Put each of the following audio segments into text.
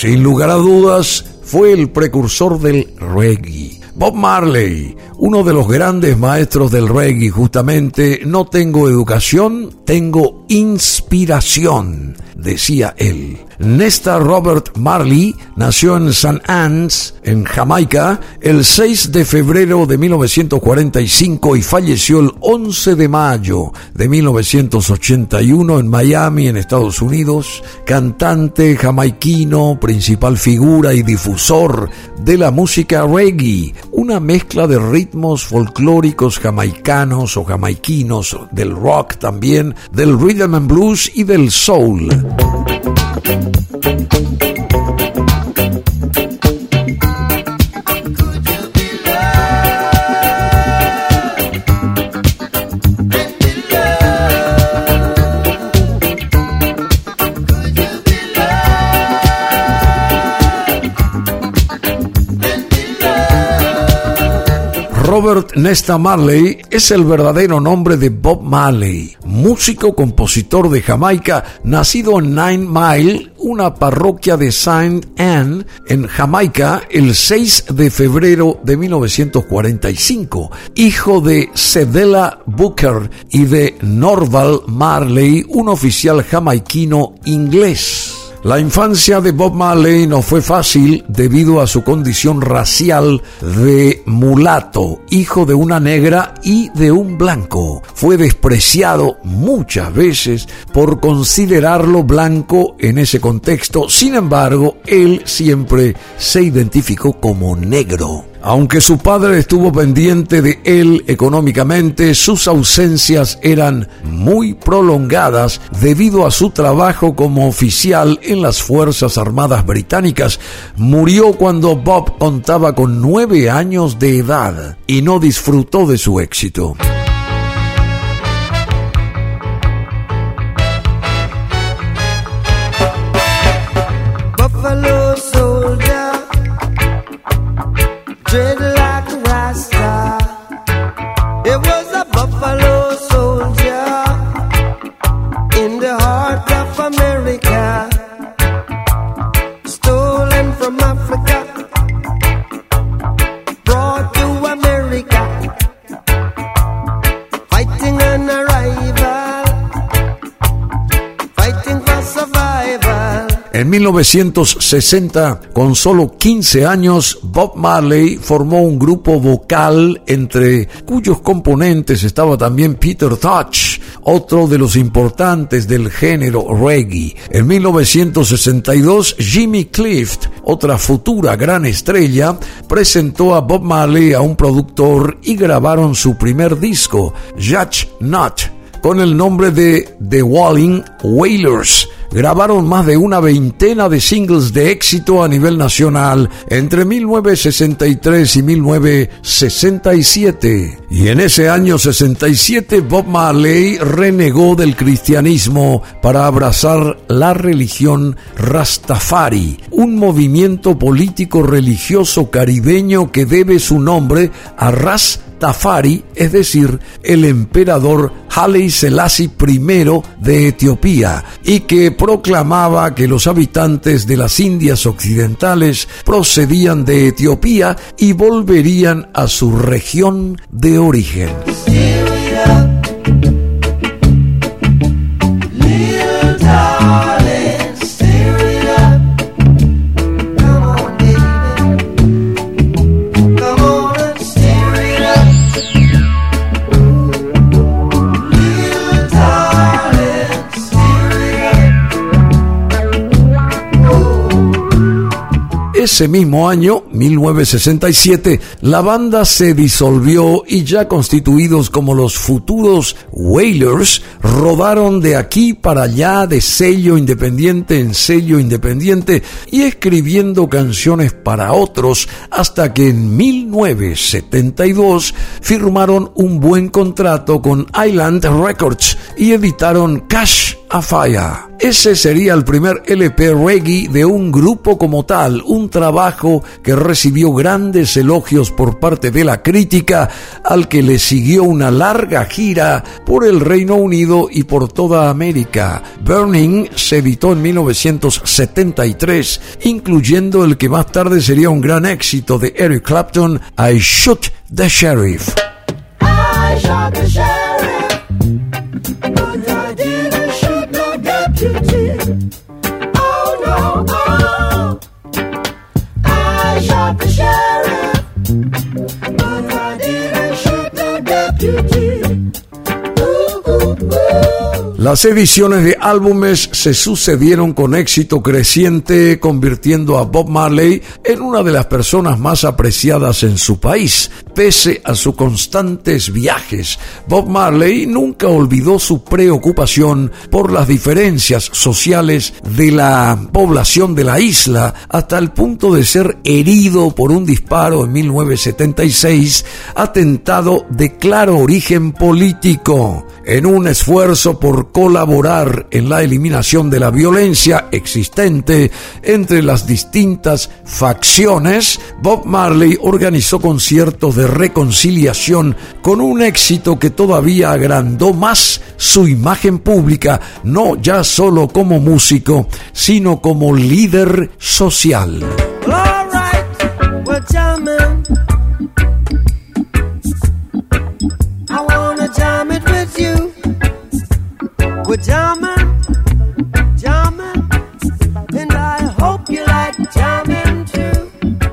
Sin lugar a dudas, fue el precursor del reggae. Bob Marley, uno de los grandes maestros del reggae, justamente, no tengo educación, tengo inspiración, decía él. Nesta Robert Marley nació en St. Anne's, en Jamaica, el 6 de febrero de 1945 y falleció el 11 de mayo de 1981 en Miami, en Estados Unidos. Cantante jamaiquino, principal figura y difusor de la música reggae, una mezcla de ritmos folclóricos jamaicanos o jamaiquinos, del rock también, del rhythm and blues y del soul. Robert Nesta Marley es el verdadero nombre de Bob Marley, músico compositor de Jamaica, nacido en Nine Mile, una parroquia de Saint Anne, en Jamaica, el 6 de febrero de 1945, hijo de Cedella Booker y de Norval Marley, un oficial jamaiquino inglés. La infancia de Bob Marley no fue fácil debido a su condición racial de mulato, hijo de una negra y de un blanco. Fue despreciado muchas veces por considerarlo blanco en ese contexto, sin embargo, él siempre se identificó como negro. Aunque su padre estuvo pendiente de él económicamente, sus ausencias eran muy prolongadas debido a su trabajo como oficial en las Fuerzas Armadas Británicas. Murió cuando Bob contaba con nueve años de edad y no disfrutó de su éxito. En 1960, con solo 15 años, Bob Marley formó un grupo vocal entre cuyos componentes estaba también Peter Touch, otro de los importantes del género reggae. En 1962, Jimmy Clift, otra futura gran estrella, presentó a Bob Marley a un productor y grabaron su primer disco, Judge Not con el nombre de The Walling Wailers. Grabaron más de una veintena de singles de éxito a nivel nacional entre 1963 y 1967. Y en ese año 67 Bob Marley renegó del cristianismo para abrazar la religión Rastafari, un movimiento político religioso caribeño que debe su nombre a Ras Tafari, es decir, el emperador Haile Selassie I de Etiopía, y que proclamaba que los habitantes de las Indias Occidentales procedían de Etiopía y volverían a su región de origen. Ese mismo año, 1967, la banda se disolvió y ya constituidos como los futuros Wailers, rodaron de aquí para allá de sello independiente en sello independiente y escribiendo canciones para otros hasta que en 1972 firmaron un buen contrato con Island Records y editaron Cash a Fire. Ese sería el primer LP reggae de un grupo como tal, un trabajo que recibió grandes elogios por parte de la crítica, al que le siguió una larga gira por el Reino Unido y por toda América. Burning se editó en 1973, incluyendo el que más tarde sería un gran éxito de Eric Clapton, I Shoot the Sheriff. I shot the sheriff, no deputy. Las ediciones de álbumes se sucedieron con éxito creciente, convirtiendo a Bob Marley en una de las personas más apreciadas en su país. Pese a sus constantes viajes, Bob Marley nunca olvidó su preocupación por las diferencias sociales de la población de la isla, hasta el punto de ser herido por un disparo en 1976, atentado de claro origen político. En un esfuerzo por colaborar en la eliminación de la violencia existente entre las distintas facciones, Bob Marley organizó conciertos de reconciliación con un éxito que todavía agrandó más su imagen pública, no ya solo como músico, sino como líder social.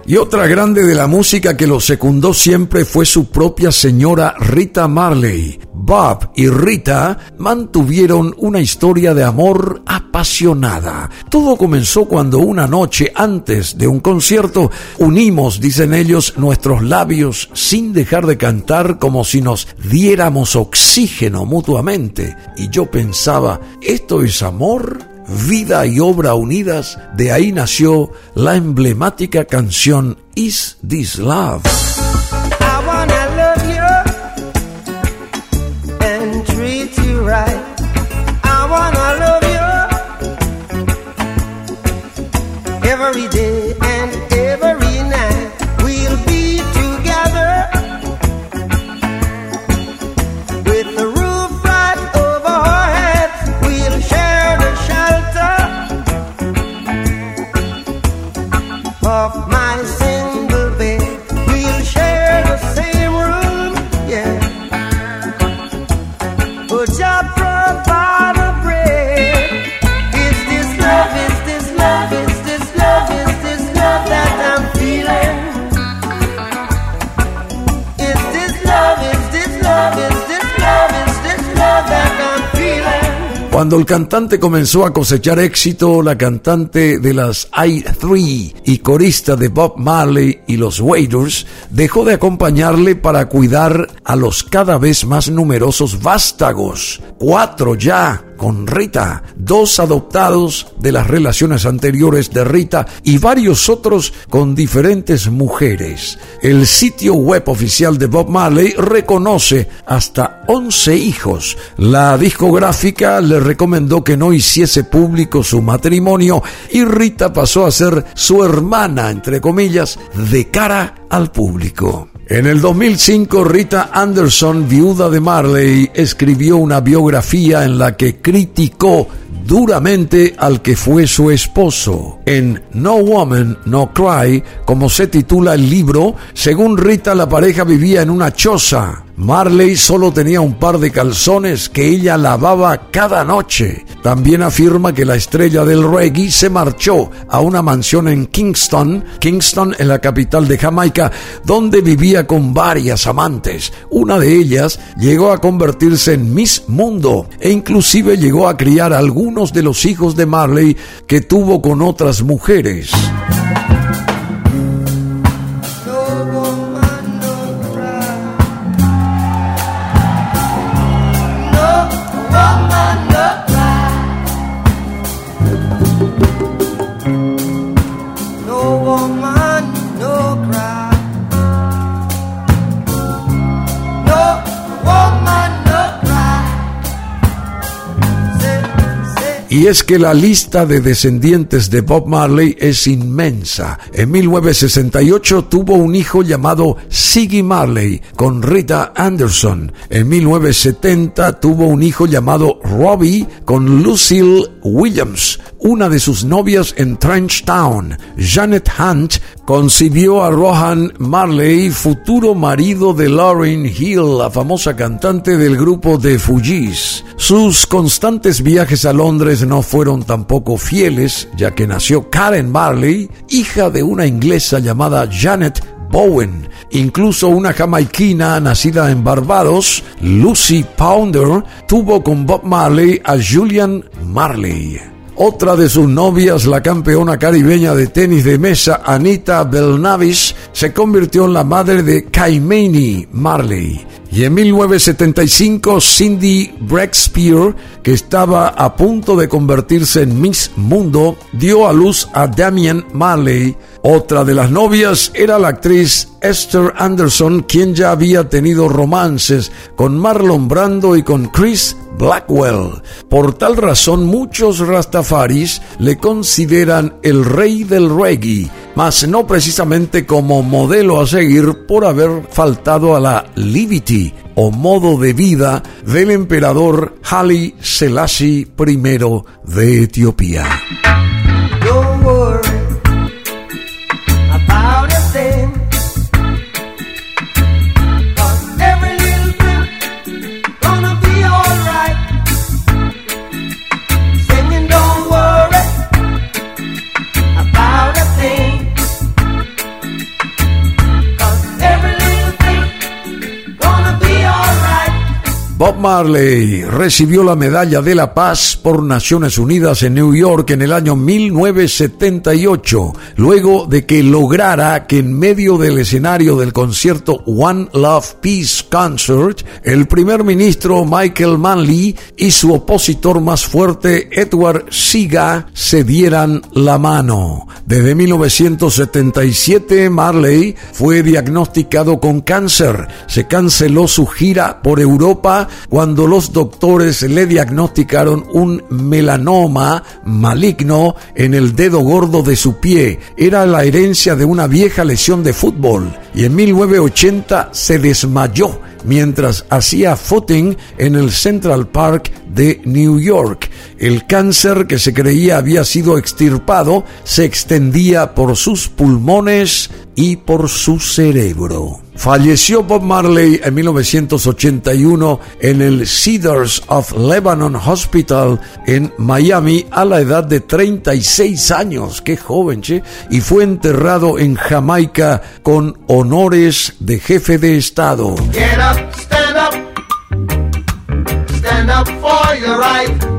Y otra grande de la música que lo secundó siempre fue su propia señora Rita Marley. Bob y Rita mantuvieron una historia de amor apasionada. Todo comenzó cuando una noche antes de un concierto unimos, dicen ellos, nuestros labios sin dejar de cantar como si nos diéramos oxígeno mutuamente. Y yo pensaba, ¿esto es amor? vida y obra unidas, de ahí nació la emblemática canción Is This Love? Every day Cuando el cantante comenzó a cosechar éxito, la cantante de las I3 y corista de Bob Marley y los Waiters dejó de acompañarle para cuidar a los cada vez más numerosos vástagos, cuatro ya con Rita, dos adoptados de las relaciones anteriores de Rita y varios otros con diferentes mujeres. El sitio web oficial de Bob Marley reconoce hasta 11 hijos. La discográfica le recomendó que no hiciese público su matrimonio y Rita pasó a ser su hermana, entre comillas, de cara al público. En el 2005, Rita Anderson, viuda de Marley, escribió una biografía en la que criticó duramente al que fue su esposo. En No Woman, No Cry, como se titula el libro, según Rita la pareja vivía en una choza. Marley solo tenía un par de calzones que ella lavaba cada noche. También afirma que la estrella del reggae se marchó a una mansión en Kingston, Kingston en la capital de Jamaica, donde vivía con varias amantes. Una de ellas llegó a convertirse en Miss Mundo e inclusive llegó a criar a algunos de los hijos de Marley que tuvo con otras mujeres. Y es que la lista de descendientes de Bob Marley es inmensa. En 1968 tuvo un hijo llamado Siggy Marley con Rita Anderson. En 1970 tuvo un hijo llamado Robbie con Lucille Williams. Una de sus novias en Trench Town, Janet Hunt, concibió a Rohan Marley, futuro marido de Lauryn Hill, la famosa cantante del grupo de Fugees. Sus constantes viajes a Londres no fueron tampoco fieles, ya que nació Karen Marley, hija de una inglesa llamada Janet Bowen. Incluso una jamaiquina nacida en Barbados, Lucy Pounder, tuvo con Bob Marley a Julian Marley. Otra de sus novias, la campeona caribeña de tenis de mesa Anita Belnavis, se convirtió en la madre de Kaimeni Marley. Y en 1975, Cindy Breakspear, que estaba a punto de convertirse en Miss Mundo, dio a luz a Damien Marley. Otra de las novias era la actriz Esther Anderson, quien ya había tenido romances con Marlon Brando y con Chris Blackwell. Por tal razón muchos rastafaris le consideran el rey del reggae, mas no precisamente como modelo a seguir por haber faltado a la liberty o modo de vida del emperador Haile Selassie I de Etiopía. Marley recibió la Medalla de la Paz por Naciones Unidas en New York en el año 1978, luego de que lograra que en medio del escenario del concierto One Love Peace Concert, el primer ministro Michael Manley y su opositor más fuerte Edward Siga se dieran la mano. Desde 1977 Marley fue diagnosticado con cáncer. Se canceló su gira por Europa cuando los doctores le diagnosticaron un melanoma maligno en el dedo gordo de su pie. Era la herencia de una vieja lesión de fútbol y en 1980 se desmayó mientras hacía footing en el Central Park de New York. El cáncer que se creía había sido extirpado se extendía por sus pulmones y por su cerebro. Falleció Bob Marley en 1981 en el Cedars of Lebanon Hospital en Miami a la edad de 36 años. Qué joven, che. Y fue enterrado en Jamaica con honores de jefe de Estado. Get up, stand up. Stand up for your right.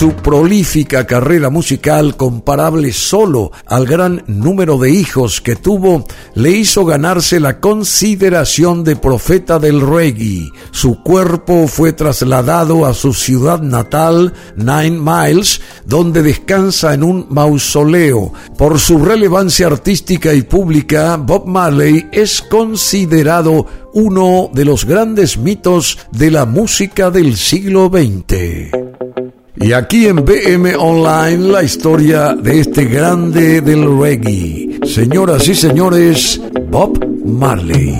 Su prolífica carrera musical, comparable solo al gran número de hijos que tuvo, le hizo ganarse la consideración de profeta del reggae. Su cuerpo fue trasladado a su ciudad natal, Nine Miles, donde descansa en un mausoleo. Por su relevancia artística y pública, Bob Marley es considerado uno de los grandes mitos de la música del siglo XX. Y aquí en BM Online la historia de este grande del reggae. Señoras y señores, Bob Marley.